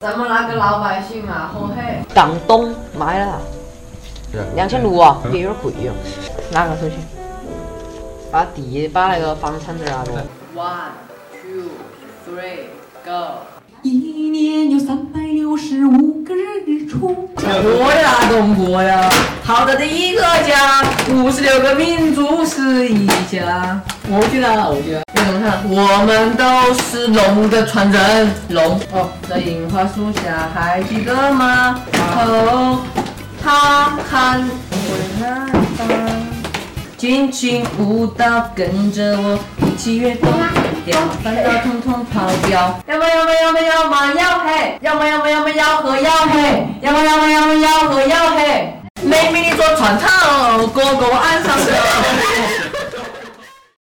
咱们那个老百姓啊，好黑。港东买了，两千六啊，也有点贵哟。哪个手机？把地把那个房产证拿过来。One, two, three, go。一年有三百六十五个日出。我呀，中国呀，好的的一个家，五十六个民族是一家。我记得，我记得，你怎么唱？我们都是龙的传人，龙哦，在樱花树下，还记得吗？哦，他看我来吧，尽情舞蹈，跟着我一起跃动，掉烦恼统统抛掉。要么要么要么要么要嘿，要么要么要么要和要嘿，要么要么要船头，哥哥我岸上走。